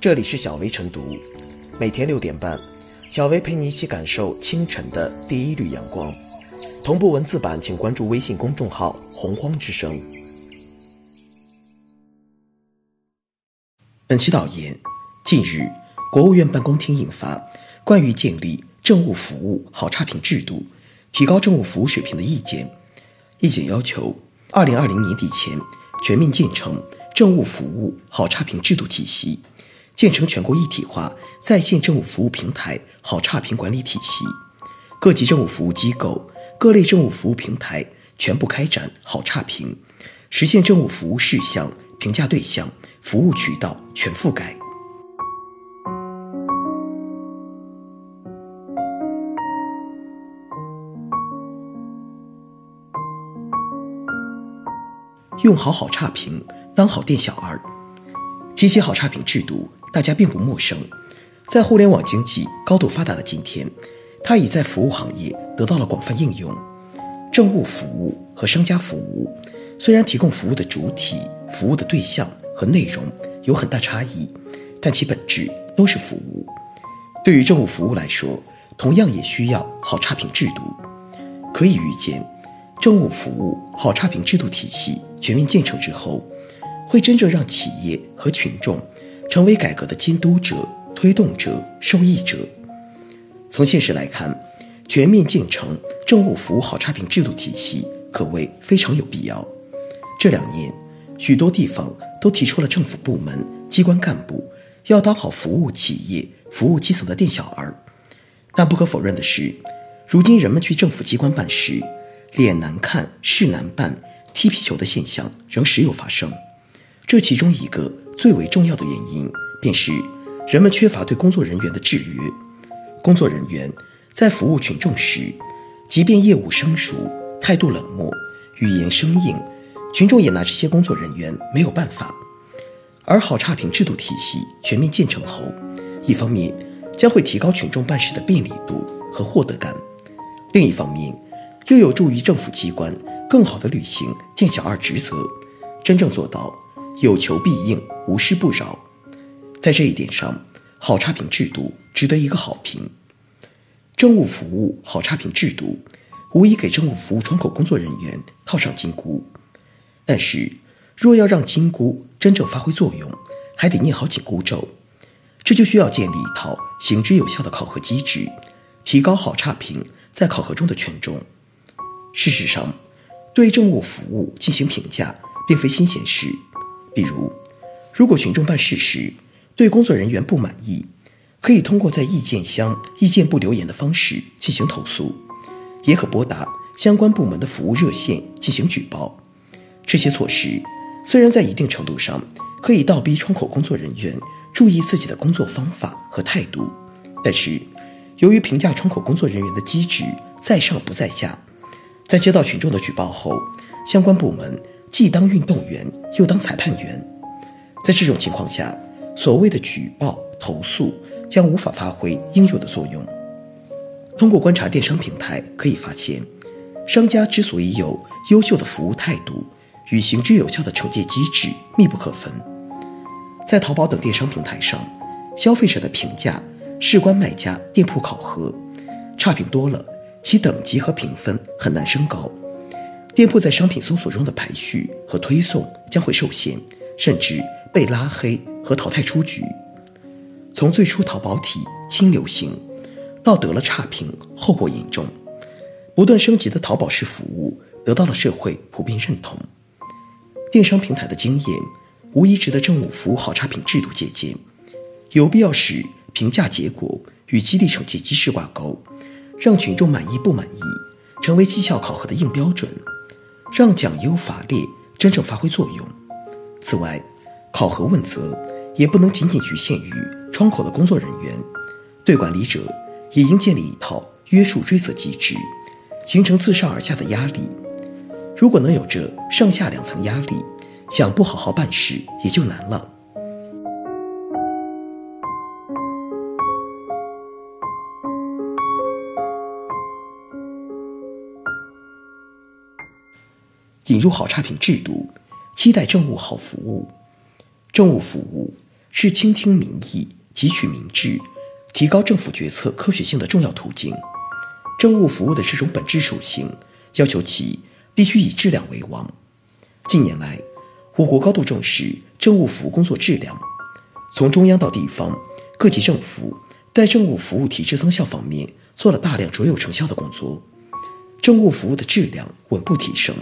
这里是小薇晨读，每天六点半，小薇陪你一起感受清晨的第一缕阳光。同步文字版，请关注微信公众号“洪荒之声”。本期导言：近日，国务院办公厅印发《关于建立政务服务好差评制度，提高政务服务水平的意见》，意见要求，二零二零年底前全面建成政务服务好差评制度体系。建成全国一体化在线政务服务平台好差评管理体系，各级政务服务机构、各类政务服务平台全部开展好差评，实现政务服务事项、评价对象、服务渠道全覆盖。用好好差评，当好店小二。提起好差评制度。大家并不陌生，在互联网经济高度发达的今天，它已在服务行业得到了广泛应用。政务服务和商家服务虽然提供服务的主体、服务的对象和内容有很大差异，但其本质都是服务。对于政务服务来说，同样也需要好差评制度。可以预见，政务服务好差评制度体系全面建成之后，会真正让企业和群众。成为改革的监督者、推动者、受益者。从现实来看，全面建成政务服务好差评制度体系可谓非常有必要。这两年，许多地方都提出了政府部门、机关干部要当好服务企业、服务基层的店小二。但不可否认的是，如今人们去政府机关办事，脸难看、事难办、踢皮球的现象仍时有发生。这其中一个。最为重要的原因，便是人们缺乏对工作人员的制约。工作人员在服务群众时，即便业务生疏、态度冷漠、语言生硬，群众也拿这些工作人员没有办法。而好差评制度体系全面建成后，一方面将会提高群众办事的便利度和获得感，另一方面又有助于政府机关更好地履行店小二职责，真正做到。有求必应，无事不扰，在这一点上，好差评制度值得一个好评。政务服务好差评制度，无疑给政务服务窗口工作人员套上金箍。但是，若要让金箍真正发挥作用，还得念好紧箍咒。这就需要建立一套行之有效的考核机制，提高好差评在考核中的权重。事实上，对政务服务进行评价，并非新鲜事。比如，如果群众办事时对工作人员不满意，可以通过在意见箱、意见簿留言的方式进行投诉，也可拨打相关部门的服务热线进行举报。这些措施虽然在一定程度上可以倒逼窗口工作人员注意自己的工作方法和态度，但是由于评价窗口工作人员的机制在上不在下，在接到群众的举报后，相关部门。既当运动员，又当裁判员，在这种情况下，所谓的举报投诉将无法发挥应有的作用。通过观察电商平台可以发现，商家之所以有优秀的服务态度，与行之有效的惩戒机制密不可分。在淘宝等电商平台上，消费者的评价事关卖家店铺考核，差评多了，其等级和评分很难升高。店铺在商品搜索中的排序和推送将会受限，甚至被拉黑和淘汰出局。从最初淘宝体轻流行，到得了差评，后果严重，不断升级的淘宝式服务得到了社会普遍认同。电商平台的经验无疑值得政务服务好差评制度借鉴，有必要使评价结果与激励惩戒机制挂钩，让群众满意不满意成为绩效考核的硬标准。让讲优法劣真正发挥作用。此外，考核问责也不能仅仅局限于窗口的工作人员，对管理者也应建立一套约束追责机制，形成自上而下的压力。如果能有这上下两层压力，想不好好办事也就难了。引入好差评制度，期待政务好服务。政务服务是倾听民意、汲取民智、提高政府决策科学性的重要途径。政务服务的这种本质属性，要求其必须以质量为王。近年来，我国高度重视政务服务工作质量，从中央到地方，各级政府在政务服务体制增效方面做了大量卓有成效的工作，政务服务的质量稳步提升，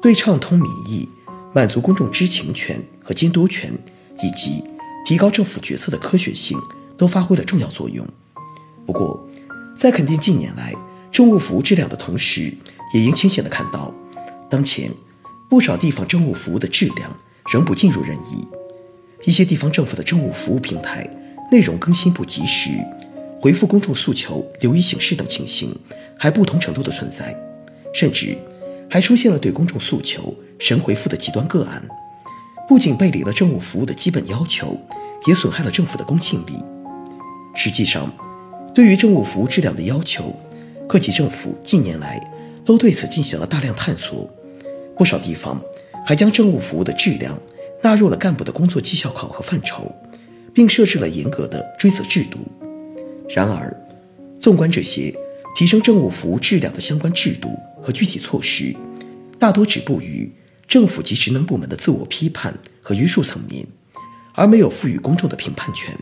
对畅通民意、满足公众知情权和监督权，以及提高政府决策的科学性，都发挥了重要作用。不过，在肯定近年来政务服务质量的同时，也应清醒地看到，当前不少地方政务服务的质量仍不尽如人意。一些地方政府的政务服务平台内容更新不及时，回复公众诉求流于形式等情形还不同程度的存在，甚至还出现了对公众诉求神回复的极端个案，不仅背离了政务服务的基本要求，也损害了政府的公信力。实际上，对于政务服务质量的要求，各级政府近年来都对此进行了大量探索，不少地方还将政务服务的质量纳入了干部的工作绩效考核范畴，并设置了严格的追责制度。然而，纵观这些提升政务服务质量的相关制度和具体措施，大多止步于政府及职能部门的自我批判和约束层面，而没有赋予公众的评判权。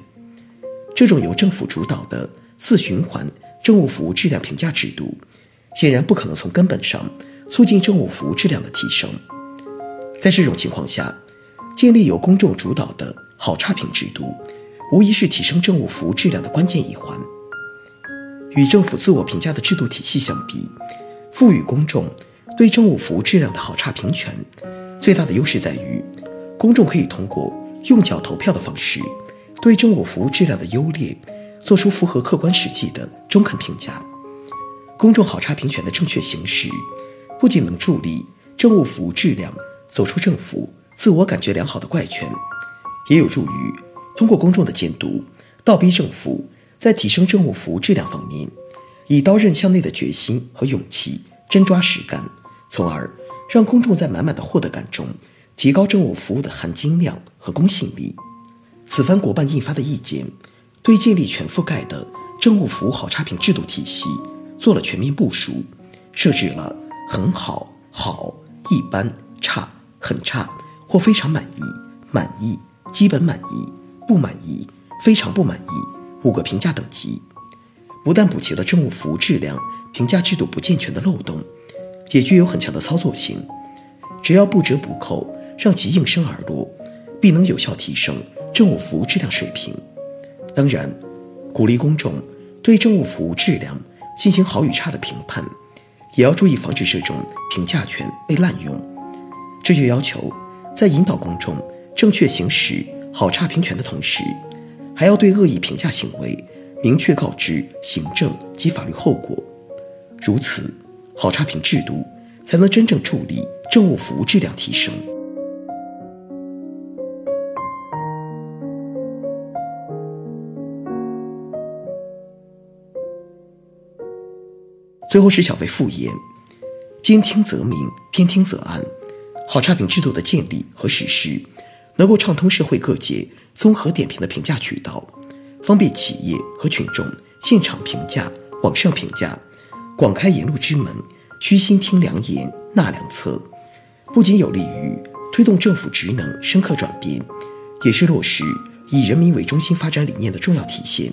这种由政府主导的自循环政务服务质量评价制度，显然不可能从根本上促进政务服务质量的提升。在这种情况下，建立由公众主导的好差评制度，无疑是提升政务服务质量的关键一环。与政府自我评价的制度体系相比，赋予公众对政务服务质量的好差评权，最大的优势在于，公众可以通过用脚投票的方式，对政务服务质量的优劣。做出符合客观实际的中肯评价，公众好差评权的正确行使，不仅能助力政务服务质量走出政府自我感觉良好的怪圈，也有助于通过公众的监督，倒逼政府在提升政务服务质量方面，以刀刃向内的决心和勇气真抓实干，从而让公众在满满的获得感中，提高政务服务的含金量和公信力。此番国办印发的意见。对建立全覆盖的政务服务好差评制度体系做了全面部署，设置了很好、好、一般、差、很差或非常满意、满意、基本满意、不满意、非常不满意五个评价等级，不但补齐了政务服务质量评价制度不健全的漏洞，也具有很强的操作性。只要不折不扣让其应声而落，必能有效提升政务服务质量水平。当然，鼓励公众对政务服务质量进行好与差的评判，也要注意防止这种评价权被滥用。这就要求在引导公众正确行使好差评权的同时，还要对恶意评价行为明确告知行政及法律后果。如此，好差评制度才能真正助力政务服务质量提升。最后是小贝复言：兼听则明，偏听则暗。好差评制度的建立和实施，能够畅通社会各界综合点评的评价渠道，方便企业和群众现场评价、网上评价，广开言路之门，虚心听良言，纳良策。不仅有利于推动政府职能深刻转变，也是落实以人民为中心发展理念的重要体现。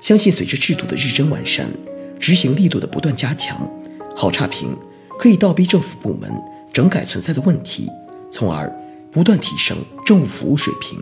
相信随着制度的日臻完善，执行力度的不断加强，好差评可以倒逼政府部门整改存在的问题，从而不断提升政务服务水平。